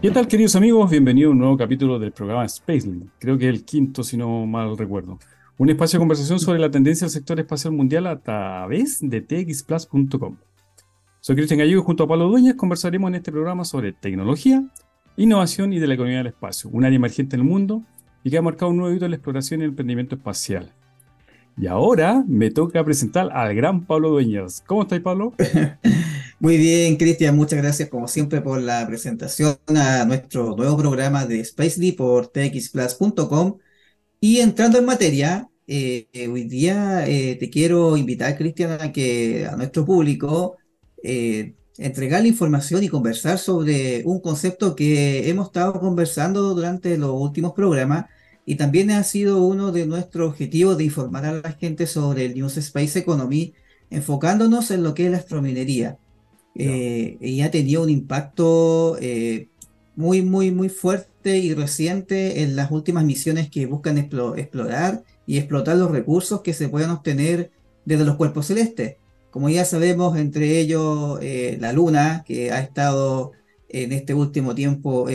¿Qué tal, queridos amigos? Bienvenidos a un nuevo capítulo del programa Spacelink. Creo que el quinto, si no mal recuerdo. Un espacio de conversación sobre la tendencia del sector espacial mundial a través de txplus.com. Soy Cristian Gallego junto a Pablo Dueñas. Conversaremos en este programa sobre tecnología, innovación y de la economía del espacio, un área emergente en el mundo y que ha marcado un nuevo hito en la exploración y el emprendimiento espacial. Y ahora me toca presentar al gran Pablo Dueñas. ¿Cómo estáis, Pablo? Muy bien, Cristian, muchas gracias como siempre por la presentación a nuestro nuevo programa de Spacely por txplus.com. Y entrando en materia, eh, eh, hoy día eh, te quiero invitar, Cristian, a que a nuestro público entregar la información y conversar sobre un concepto que hemos estado conversando durante los últimos programas y también ha sido uno de nuestros objetivos de informar a la gente sobre el News Space Economy, enfocándonos en lo que es la astrominería. Eh, y ha tenido un impacto eh, muy, muy, muy fuerte y reciente en las últimas misiones que buscan explorar y explotar los recursos que se puedan obtener desde los cuerpos celestes. Como ya sabemos, entre ellos eh, la Luna, que ha estado en este último tiempo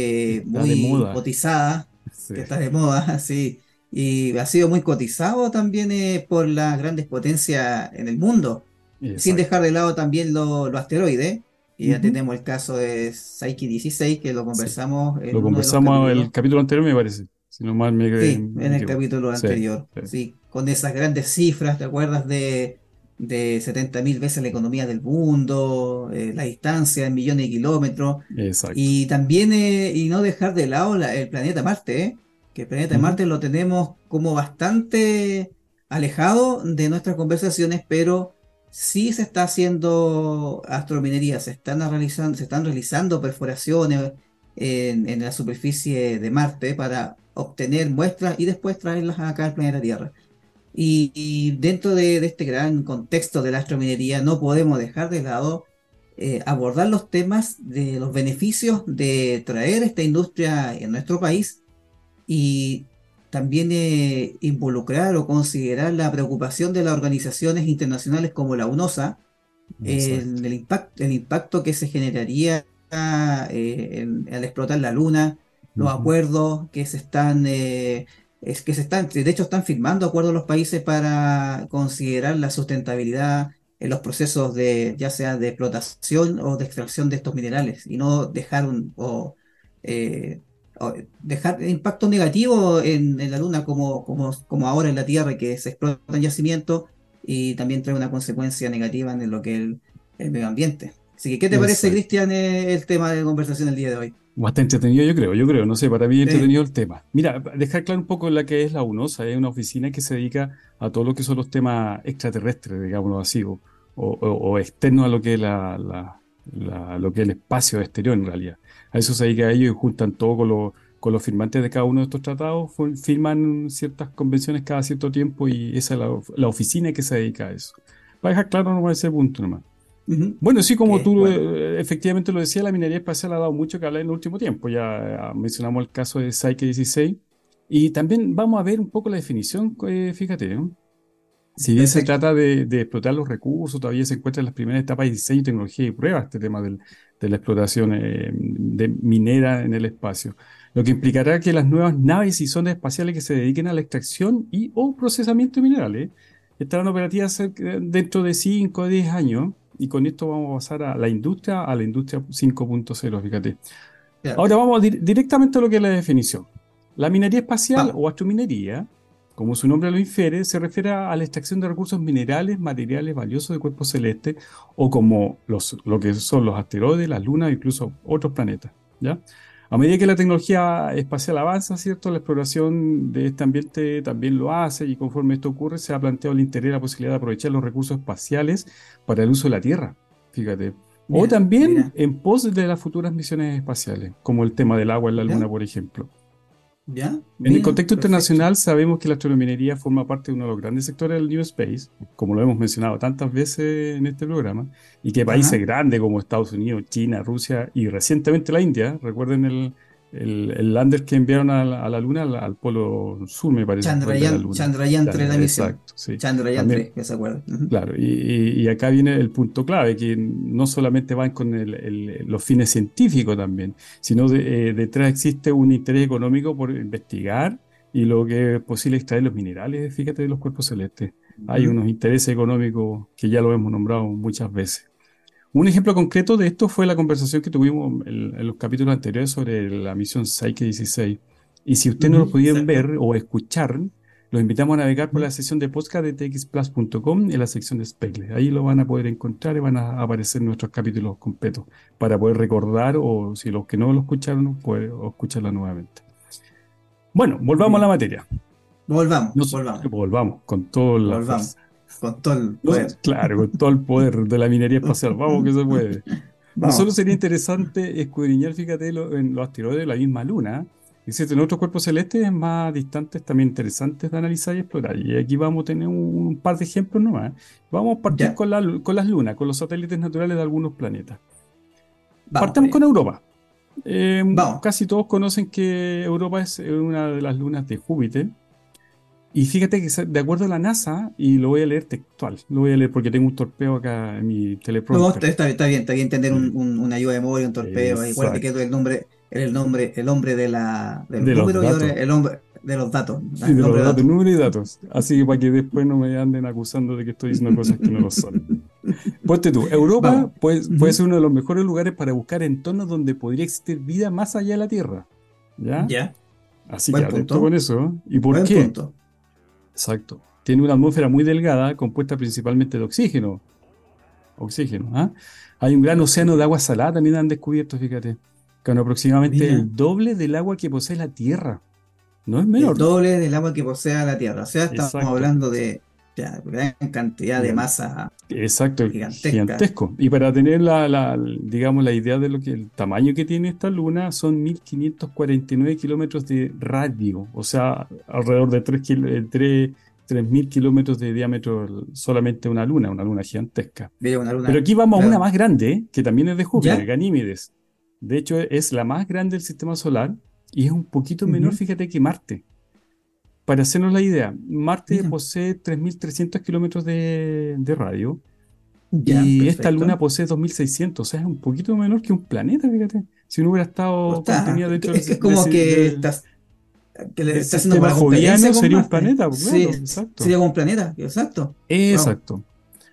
muy cotizada, que está de moda, sí, y ha sido muy cotizado también por las grandes potencias en el mundo. Sin dejar de lado también los asteroides. Y ya tenemos el caso de Psyche 16, que lo conversamos. En lo conversamos en el capítulo anterior, me parece. Si no mal me Sí, en el capítulo anterior. Sí, con esas grandes cifras, ¿te acuerdas de, de 70.000 veces la economía del mundo, eh, la distancia en millones de kilómetros? Exacto. Y también, eh, y no dejar de lado el planeta Marte, ¿eh? que el planeta Marte lo tenemos como bastante alejado de nuestras conversaciones, pero sí se está haciendo astrominería, se están realizando, se están realizando perforaciones en, la superficie de Marte para obtener muestras y después traerlas acá al planeta Tierra. Y, dentro de, este gran contexto de la astrominería no podemos dejar de lado eh, abordar los temas de los beneficios de traer esta industria en nuestro país y también eh, involucrar o considerar la preocupación de las organizaciones internacionales como la UNOSA, el, el, impacto, el impacto que se generaría eh, al explotar la luna, los acuerdos que se están, eh, es que se están, de hecho están firmando acuerdos los países para considerar la sustentabilidad en los procesos de, ya sea de explotación o de extracción de estos minerales, y no dejar un, o, dejar impacto negativo en, la Luna como, como, como, ahora en la Tierra, que se explotan yacimientos y también trae una consecuencia negativa en lo que es el, medio ambiente. Así que, ¿qué te parece, Cristian, eh, el tema de conversación el día de hoy? Bastante entretenido, yo creo, yo creo, no sé, para mí entretenido el tema. Mira, dejar claro un poco la que es la UNOSA, es una oficina que se dedica a todo lo que son los temas extraterrestres, digámoslo así, o, o, externos a lo que es la, lo que es el espacio exterior en realidad a eso se dedica a ellos y juntan todo con, los, con los firmantes de cada uno de estos tratados, firman ciertas convenciones cada cierto tiempo y esa es la, oficina que se dedica a eso. Para dejar claro nomás ese punto nomás. Bueno, sí, como tú efectivamente lo decías, la minería espacial ha dado mucho que hablar en el último tiempo. Ya mencionamos el caso de Psyche 16 y también vamos a ver un poco la definición, eh, fíjate, ¿no? Si bien se trata de, explotar los recursos, todavía se encuentra en las primeras etapas de diseño, tecnología y prueba este tema de la explotación eh, de minera en el espacio, lo que implicará que las nuevas naves y zonas espaciales que se dediquen a la extracción y o procesamiento de minerales estarán operativas dentro de 5 o 10 años y con esto vamos a pasar a la industria, a la industria 5.0, fíjate. Ahora vamos directamente a lo que es la definición. La minería espacial o astrominería como su nombre lo infiere, se refiere a la extracción de recursos minerales, materiales valiosos de cuerpos celestes, o como los, lo que son los asteroides, las lunas e incluso otros planetas. ¿ya? A medida que la tecnología espacial avanza, ¿cierto? la exploración de este ambiente también lo hace, y conforme esto ocurre, se ha planteado el interés la posibilidad de aprovechar los recursos espaciales para el uso de la Tierra. Fíjate. o también en pos de las futuras misiones espaciales, como el tema del agua en la Luna, por ejemplo. En el contexto internacional sabemos que la astronominería forma parte de uno de los grandes sectores del New Space, como lo hemos mencionado tantas veces en este programa, y que países grandes como Estados Unidos, China, Rusia y recientemente la India, recuerden el, el, lander que enviaron a la, Luna, al, polo sur, me parece. Chandrayaan, Chandrayaan 3 la misión. Exacto, sí. Chandrayaan 3, que se acuerda. Claro, y, acá viene el punto clave, que no solamente van con los fines científicos también, sino eh, detrás existe un interés económico por investigar y lo que es posible extraer los minerales, fíjate, de los cuerpos celestes. Hay unos intereses económicos que ya lo hemos nombrado muchas veces. Un ejemplo concreto de esto fue la conversación que tuvimos en, los capítulos anteriores sobre la misión Psyche 16. Y si ustedes no lo pudieron ver o escuchar, los invitamos a navegar por la sección de podcast de txplus.com en la sección de Speckle. Ahí lo van a poder encontrar y van a aparecer nuestros capítulos completos para poder recordar o si los que no lo escucharon, pueden escucharla nuevamente. Bueno, volvamos a la materia. Volvamos, volvamos. Volvamos con todo la volvamos con todo el poder. claro, con todo el poder de la minería espacial. Vamos que se puede. No solo sería interesante escudriñar, fíjate, en los asteroides de la misma luna. Existen otros cuerpos celestes más distantes, también interesantes de analizar y explorar. Y aquí vamos a tener un, par de ejemplos nomás. Vamos a partir con, con, las lunas, con los satélites naturales de algunos planetas. Partamos con Europa. Eh, casi todos conocen que Europa es una de las lunas de Júpiter. Y fíjate que de acuerdo a la NASA, y lo voy a leer textual, lo voy a leer porque tengo un torpeo acá en mi teleprompter. No, está, está bien, está bien tener un, una ayuda de memoria, un torpeo. Igual que el nombre, el nombre, el hombre de la, del número y ahora el hombre de los datos. Sí, de los datos, número y datos. Así que para que después no me anden acusando de que estoy diciendo cosas que no lo son. Ponte tú, Europa puede, puede ser uno de los mejores lugares para buscar entornos donde podría existir vida más allá de la Tierra. ¿Ya? Ya. Así que atento con eso. ¿Y por qué? Exacto. Tiene una atmósfera muy delgada, compuesta principalmente de oxígeno. Oxígeno. ¿ah? Hay un gran océano de agua salada, también han descubierto, fíjate, con aproximadamente el doble del agua que posee la Tierra. No es menor. El doble del agua que posee la Tierra. O sea, estamos hablando de gran cantidad de masa Exacto, gigantesco. Y para tener la, digamos, la idea de lo que el tamaño que tiene esta luna son 1549 kilómetros de radio, o sea, alrededor de 3.000 eh, kilómetros de diámetro solamente una luna, una luna gigantesca. Pero aquí vamos a una más grande, que también es de Júpiter, Ganímedes. De hecho, es la más grande del sistema solar y es un poquito menor, fíjate, que Marte. Para hacernos la idea, Marte posee 3.300 kilómetros de, radio y esta luna posee 2.600, o sea, es un poquito menor que un planeta, fíjate. Si no hubiera estado contenido dentro es, es como que estás que le estás haciendo joviano sería un planeta, pues, sí, exacto. Sería como un planeta, exacto. Exacto.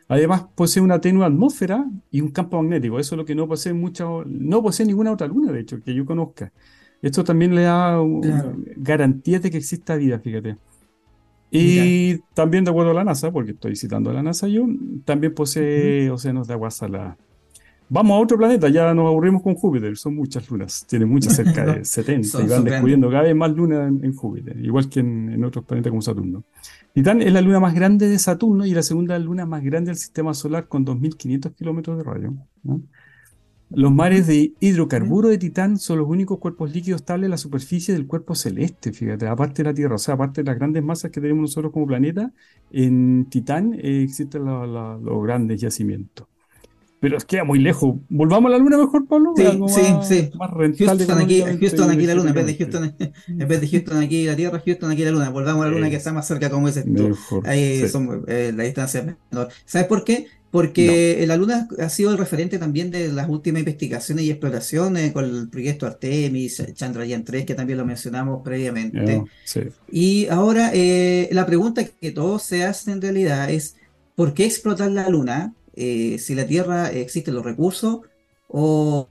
Además posee una tenue atmósfera y un campo magnético. Eso es lo que no posee mucha, no posee ninguna otra luna, de hecho, que yo conozca. Esto también le da garantías de que exista vida, fíjate. Y también de acuerdo a la NASA, porque estoy citando a la NASA yo, también posee océanos de agua salada. Vamos a otro planeta, ya nos aburrimos con Júpiter, son muchas lunas, tiene muchas, cerca de 70, y van descubriendo cada vez más lunas en, Júpiter, igual que en, otros planetas como Saturno. Titán es la luna más grande de Saturno y la segunda luna más grande del sistema solar con 2.500 kilómetros de radio. Los mares de hidrocarburo de Titán son los únicos cuerpos líquidos estables en la superficie del cuerpo celeste, fíjate, aparte de la Tierra, o sea, aparte de las grandes masas que tenemos nosotros como planeta, en Titán eh, existen los grandes yacimientos. Pero es queda muy lejos. ¿Volvamos a la Luna mejor, Pablo? Sí, sí, sí. Más Houston aquí, Houston aquí la Luna, en vez, de Houston, en vez de Houston aquí la Tierra, Houston aquí la Luna. Volvamos a la Luna que está más cerca, como dices tú. Ahí son, eh, la distancia es menor. ¿Sabes por qué? Porque la Luna ha sido el referente también de las últimas investigaciones y exploraciones con el proyecto Artemis, Chandrayaan 3, que también lo mencionamos previamente. Y ahora eh, la pregunta que todos se hacen en realidad es, ¿por qué explotar la Luna eh, si la Tierra existen los recursos? O,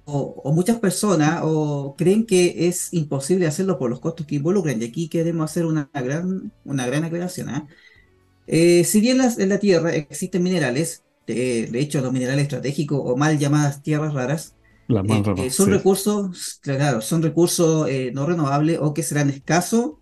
muchas personas o creen que es imposible hacerlo por los costos que involucran. Y aquí queremos hacer una gran, una gran aclaración. ¿ah? Eh, si bien en la Tierra existen minerales, de, hecho los minerales estratégicos o mal llamadas tierras raras, eh, eh, son recursos, claro, son recursos eh, no renovables o que serán escasos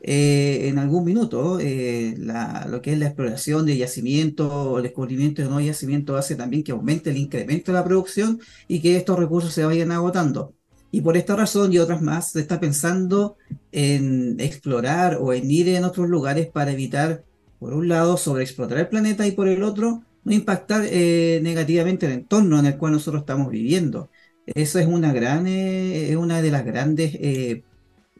en algún minuto. lo que es la exploración de yacimientos o el descubrimiento de nuevos yacimientos hace también que aumente el incremento de la producción y que estos recursos se vayan agotando. Y por esta razón y otras más, se está pensando en explorar o en ir en otros lugares para evitar, por un lado, sobreexplotar el planeta y por el otro, no impactar eh, negativamente el entorno en el cual nosotros estamos viviendo. Eso es una gran, eh, una de las grandes eh,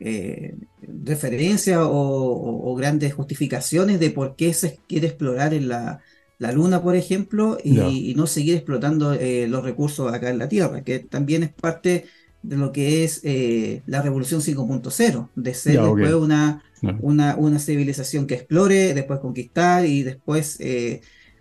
eh, referencias o, grandes justificaciones de por qué se quiere explorar en la, Luna, por ejemplo, y, no seguir explotando los recursos acá en la Tierra, que también es parte de lo que es la revolución 5.0, de ser después una, una, una, civilización que explore, después conquistar y después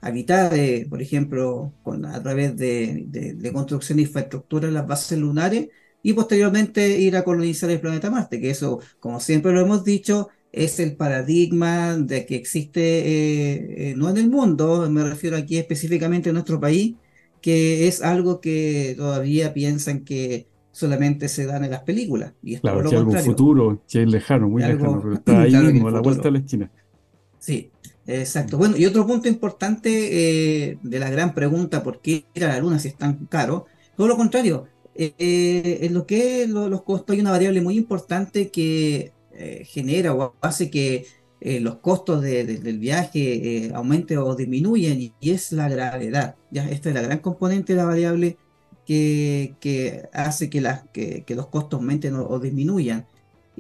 habitar, eh, por ejemplo, con, a través de, construcción de infraestructura en las bases lunares y posteriormente ir a colonizar el planeta Marte, que eso, como siempre lo hemos dicho, es el paradigma de que existe, eh, eh, no en el mundo, me refiero aquí específicamente en nuestro país, que es algo que todavía piensan que solamente se dan en las películas. Y es claro, que algo futuro, que es lejano, muy lejano, pero está ahí mismo, a la vuelta de la esquina. Sí, Exacto. Bueno, y otro punto importante eh, de la gran pregunta, ¿por qué ir a la luna si es tan caro? Todo lo contrario, eh, eh, en lo que los costos hay una variable muy importante que genera o hace que los costos del viaje aumenten o disminuyan y, es la gravedad. ¿ya? Esta es la gran componente de la variable que, hace que, las, que, los costos aumenten o disminuyan.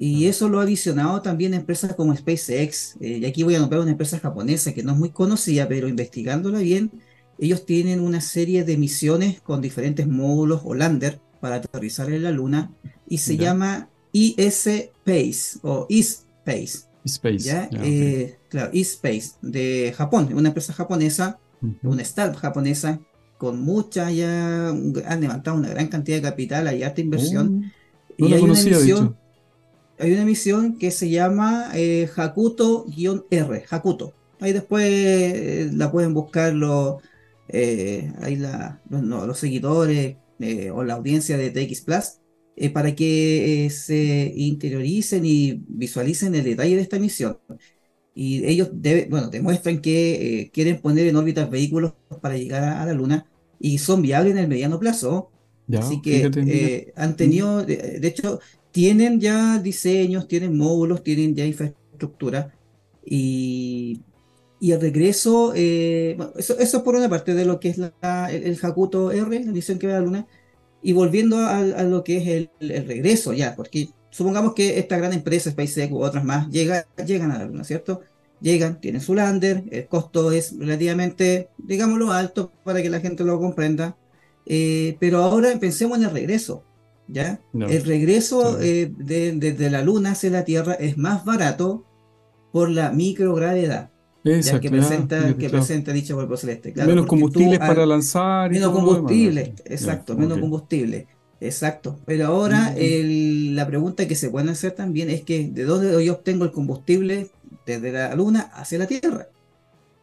Y eso lo ha adicionado también empresas como SpaceX. Eh, y aquí voy a nombrar una empresa japonesa que no es muy conocida, pero investigándola bien, ellos tienen una serie de misiones con diferentes módulos o lander para aterrizar en la Luna y se llama ES-Space o E-Space. Space. ¿ya? Eh, claro, E-Space de Japón, una empresa japonesa, una startup japonesa con mucha ya, han levantado una gran cantidad de capital, hay alta inversión. Oh, y hay una misión, hay una misión que se llama eh, Hakuto-R, Hakuto. Ahí después eh, la pueden buscar los, eh, ahí los, seguidores o la audiencia de TX Plus para que se interioricen y visualicen el detalle de esta misión. Y ellos bueno, demuestran que quieren poner en órbita vehículos para llegar a, la Luna y son viables en el mediano plazo. Así que han tenido, de, hecho, tienen ya diseños, tienen módulos, tienen ya infraestructura y, y el regreso, eh, eso, eso, es por una parte de lo que es la, el, Hakuto R, la misión que va a la Luna, y volviendo a, lo que es el, regreso ya, porque supongamos que esta gran empresa, SpaceX u otras más, llega, llegan a la Luna, ¿cierto? Llegan, tienen su lander, el costo es relativamente, digámoslo, alto para que la gente lo comprenda, eh, pero ahora pensemos en el regreso. ¿ya? El regreso eh, de, la Luna hacia la Tierra es más barato por la microgravedad. Que presenta, que presenta dicho cuerpo celeste. menos combustible para lanzar. menos combustible, exacto, menos combustible. Exacto. Pero ahora la pregunta que se puede hacer también es que ¿de dónde yo obtengo el combustible desde la Luna hacia la Tierra?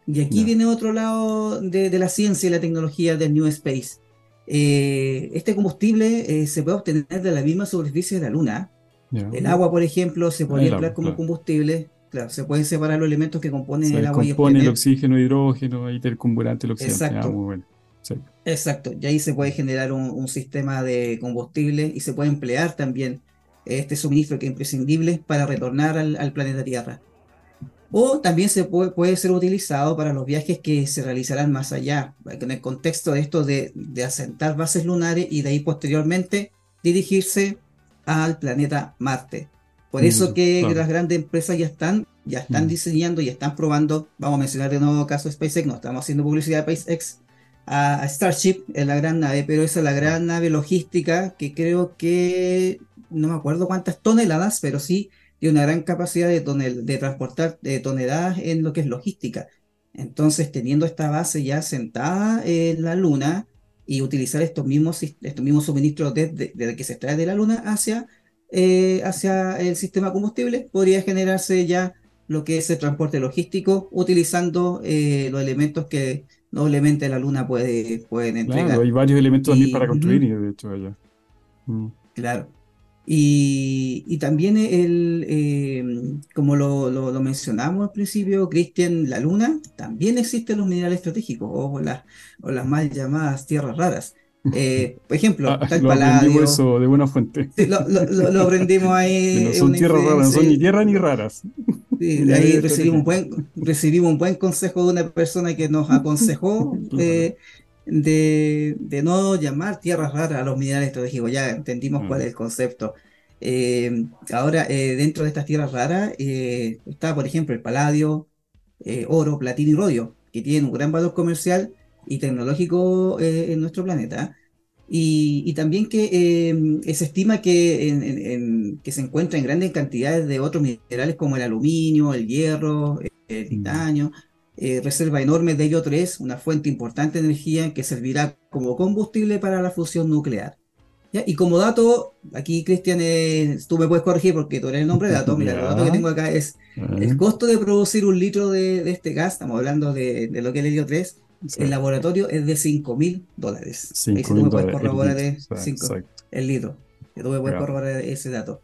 Y aquí viene otro lado de, de, la ciencia y la tecnología del New Space. Eh, este combustible eh, se puede obtener de la misma superficie de la Luna. El agua, por ejemplo, se puede emplear como combustible. Claro, se pueden separar los elementos que componen el agua y el, el oxígeno, hidrógeno, intercomburante, el oxígeno. Exacto. Ah, muy bueno. Exacto. Y ahí se puede generar un, sistema de combustible y se puede emplear también este suministro que es imprescindible para retornar al planeta Tierra. O también se puede, puede, ser utilizado para los viajes que se realizarán más allá, en el contexto de esto de, asentar bases lunares y de ahí posteriormente dirigirse al planeta Marte. Por eso mm, que las grandes empresas ya están, ya están mm. diseñando y están probando, vamos a mencionar de nuevo el caso de SpaceX, no estamos haciendo publicidad de SpaceX, a, Starship, es la gran nave, pero esa es la gran nave logística que creo que, no me acuerdo cuántas toneladas, pero sí y una gran capacidad de, de transportar de toneladas en lo que es logística. Entonces, teniendo esta base ya sentada en la Luna y utilizar estos mismos, estos mismos suministros desde, que se extrae de la Luna hacia, eh, hacia el sistema combustible, podría generarse ya lo que es el transporte logístico utilizando eh, los elementos que noblemente la Luna puede pueden entregar. Claro, hay varios elementos también para construir, y de hecho, allá. Mm. Claro. Y, también el, eh, como lo, lo, mencionamos al principio, Cristian, la Luna, también existen los minerales estratégicos o las, o las mal llamadas tierras raras. Eh, por ejemplo, ah, tal lo paladio. eso de buena fuente. lo, lo, aprendimos ahí. no son tierras raras, no son ni tierras ni raras. de ahí recibimos un, buen, recibimos un buen consejo de una persona que nos aconsejó. Eh, de, no llamar tierras raras a los minerales estratégicos. Ya entendimos cuál es el concepto. Eh, ahora, eh, dentro de estas tierras raras está, por ejemplo, el paladio, oro, platino y rodio, que tienen un gran valor comercial y tecnológico en nuestro planeta. Y, también que se estima que, que se encuentra en grandes cantidades de otros minerales como el aluminio, el hierro, el titanio, reserva enorme de ello 3, una fuente importante de energía que servirá como combustible para la fusión nuclear. Y como dato, aquí Cristian, eh, tú me puedes corregir porque tú eres el nombre de dato. Mira, el dato que tengo acá es el costo de producir un litro de, este gas, estamos hablando de, lo que es el helio 3, el laboratorio es de 5 mil dólares. Ahí tú me puedes corroborar el, el litro. Tú me puedes corroborar ese dato.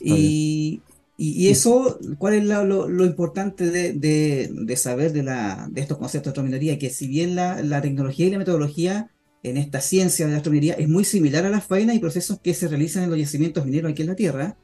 y, y, eso, ¿cuál es lo, importante de, saber de, la, de estos conceptos de minería? Que si bien la, la tecnología y la metodología en esta ciencia de la astrominería es muy similar a las faenas y procesos que se realizan en los yacimientos mineros aquí en la Tierra.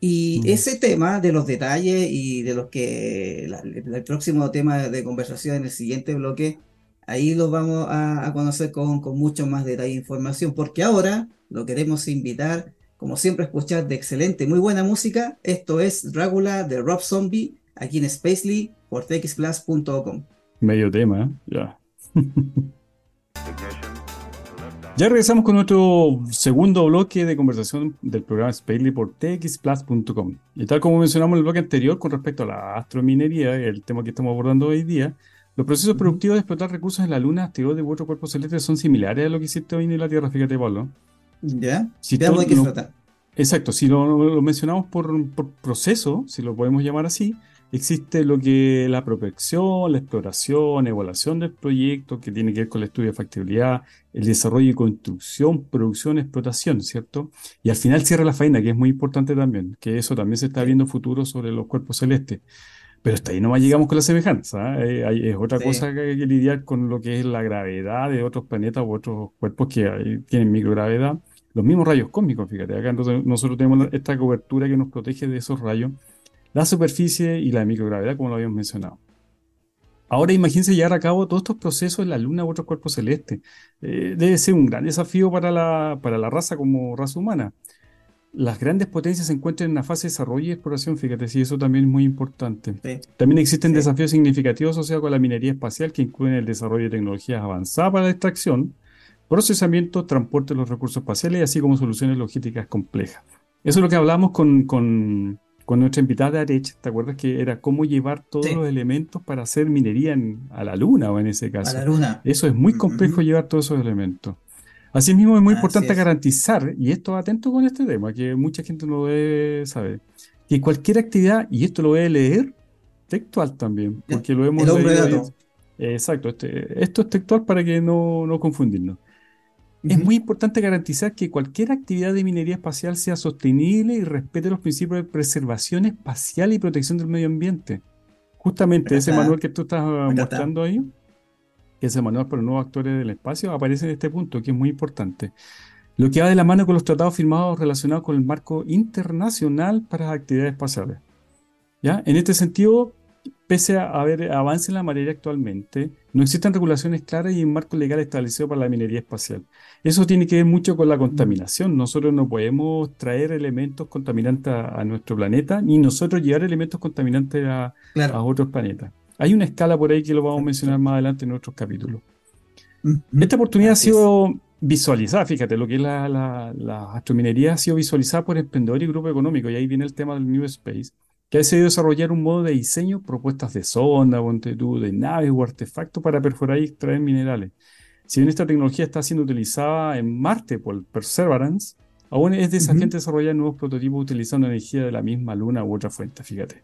Y ese tema de los detalles y de los que el próximo tema de conversación en el siguiente bloque, ahí lo vamos a, conocer con, con, mucho más detalle e información, porque ahora lo queremos invitar, como siempre, a escuchar de excelente, muy buena música. Esto es Dragula de Rob Zombie, aquí en Spacely por txplus.com. Medio tema, ¿eh? ya. Ya regresamos con nuestro segundo bloque de conversación del programa Spacely por txplus.com. Y tal como mencionamos en el bloque anterior con respecto a la astrominería, el tema que estamos abordando hoy día, los procesos productivos de explotar recursos en la Luna, asteroides u otros cuerpos celestes son similares a lo que existe hoy en la Tierra, fíjate, Pablo. Ya, si de qué trata. Exacto, si lo, mencionamos por, por proceso, si lo podemos llamar así, existe lo que la prospección, la exploración, evaluación del proyecto, que tiene que ver con el estudio de factibilidad, el desarrollo y construcción, producción, explotación, ¿cierto? Y al final cierra la faena, que es muy importante también, que eso también se está viendo futuro sobre los cuerpos celestes. Pero hasta ahí no más llegamos con la semejanza. ¿ah? Eh, es otra cosa que hay que lidiar con lo que es la gravedad de otros planetas u otros cuerpos que tienen microgravedad. Los mismos rayos cósmicos, fíjate, acá nosotros tenemos esta cobertura que nos protege de esos rayos la superficie y la microgravedad, como lo habíamos mencionado. Ahora imagínense llevar a cabo todos estos procesos en la Luna u otros cuerpos celestes. Eh, debe ser un gran desafío para la, para la raza como raza humana. Las grandes potencias se encuentran en una fase de desarrollo y exploración, fíjate, sí, eso también es muy importante. También existen desafíos significativos asociados con la minería espacial que incluyen el desarrollo de tecnologías avanzadas para la extracción, procesamiento, transporte de los recursos espaciales, así como soluciones logísticas complejas. Eso es lo que hablamos con, con con nuestra invitada Arech, ¿te acuerdas que era cómo llevar todos los elementos para hacer minería a la luna o en ese caso? A la luna. Eso es muy complejo llevar todos esos elementos. Asimismo, es muy importante garantizar, y esto atento con este tema, que mucha gente no debe saber, que cualquier actividad, y esto lo voy a leer textual también, porque lo hemos leído. Exacto, este, esto es textual para que no, no confundirnos. Es muy importante garantizar que cualquier actividad de minería espacial sea sostenible y respete los principios de preservación espacial y protección del medio ambiente. Justamente ese manual que tú estás mostrando ahí, que es el manual para los nuevos actores del espacio, aparece en este punto, que es muy importante. Lo que va de la mano con los tratados firmados relacionados con el marco internacional para las actividades espaciales. ¿Ya? En este sentido, pese a haber avance en la materia actualmente, no existen regulaciones claras y un marco legal establecido para la minería espacial. Eso tiene que ver mucho con la contaminación. Nosotros no podemos traer elementos contaminantes a, nuestro planeta, ni nosotros llevar elementos contaminantes a, otros planetas. Hay una escala por ahí que lo vamos a mencionar más adelante en otros capítulos. Esta oportunidad ha sido visualizada, fíjate, lo que es la, la, astrominería ha sido visualizada por Emprendedor y Grupo Económico, y ahí viene el tema del New Space que ha decidido desarrollar un modo de diseño, propuestas de sonda, de naves o artefactos para perforar y extraer minerales. Si bien esta tecnología está siendo utilizada en Marte por Perseverance, aún es desafiante desarrollar nuevos prototipos utilizando energía de la misma luna u otra fuente, fíjate.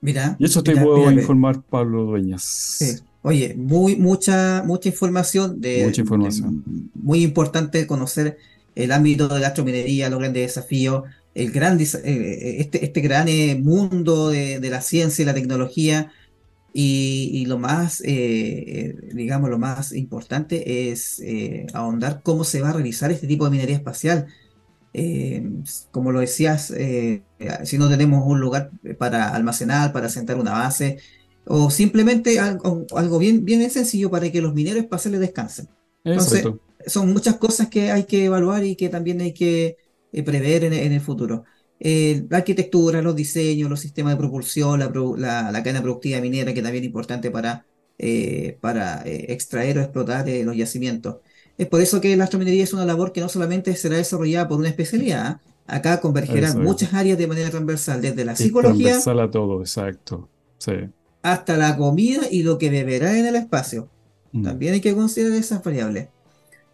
Mira. Y eso te puedo informar, Pablo Dueñas. Oye, muy, mucha, mucha información de. Mucha información. muy importante conocer el ámbito de la astrominería, los grandes desafíos, el gran, eh, eh, este, este gran eh, mundo de, la ciencia y la tecnología. Y, lo más, digamos, lo más importante es ahondar cómo se va a realizar este tipo de minería espacial. como lo decías, si no tenemos un lugar para almacenar, para sentar una base, o simplemente algo, algo, bien, bien sencillo para que los mineros espaciales descansen. Entonces, son muchas cosas que hay que evaluar y que también hay que eh, prever en, el futuro. Eh, la arquitectura, los diseños, los sistemas de propulsión, la, la, cadena productiva minera, que también es importante para, eh, para extraer o explotar los yacimientos. Es por eso que la astrominería es una labor que no solamente será desarrollada por una especialidad, acá convergerán muchas áreas de manera transversal, desde la psicología. Transversal a todo, exacto. Sí hasta la comida y lo que beberá en el espacio. Mm. También hay que considerar esas variables.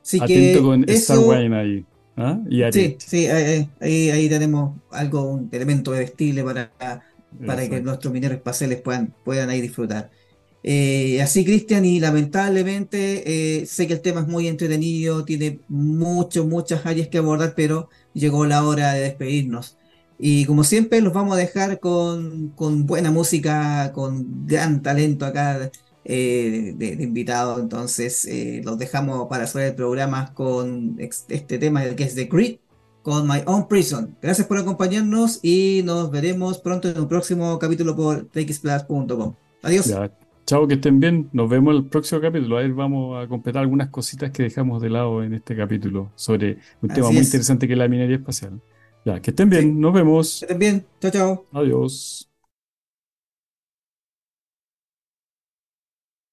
Así Atento con eso, ahí. ¿Ah? sí, sí, ahí, tenemos algo, un elemento vestible para, para que nuestros mineros espaciales puedan, puedan ahí disfrutar. Eh, así, Cristian, y lamentablemente eh, sé que el tema es muy entretenido, tiene mucho, muchas áreas que abordar, pero llegó la hora de despedirnos. Y como siempre, los vamos a dejar con, buena música, con gran talento acá eh, de, invitados. Entonces, eh, los dejamos para hacer el programa con este tema que es The Creed con My Own Prison. Gracias por acompañarnos y nos veremos pronto en un próximo capítulo por txplus.com. Adiós. chao, que estén bien. Nos vemos en el próximo capítulo. A vamos a completar algunas cositas que dejamos de lado en este capítulo sobre un tema muy interesante que es la minería espacial. Ya, que estén bien, nos vemos. Que estén bien, chao, chao. Adiós.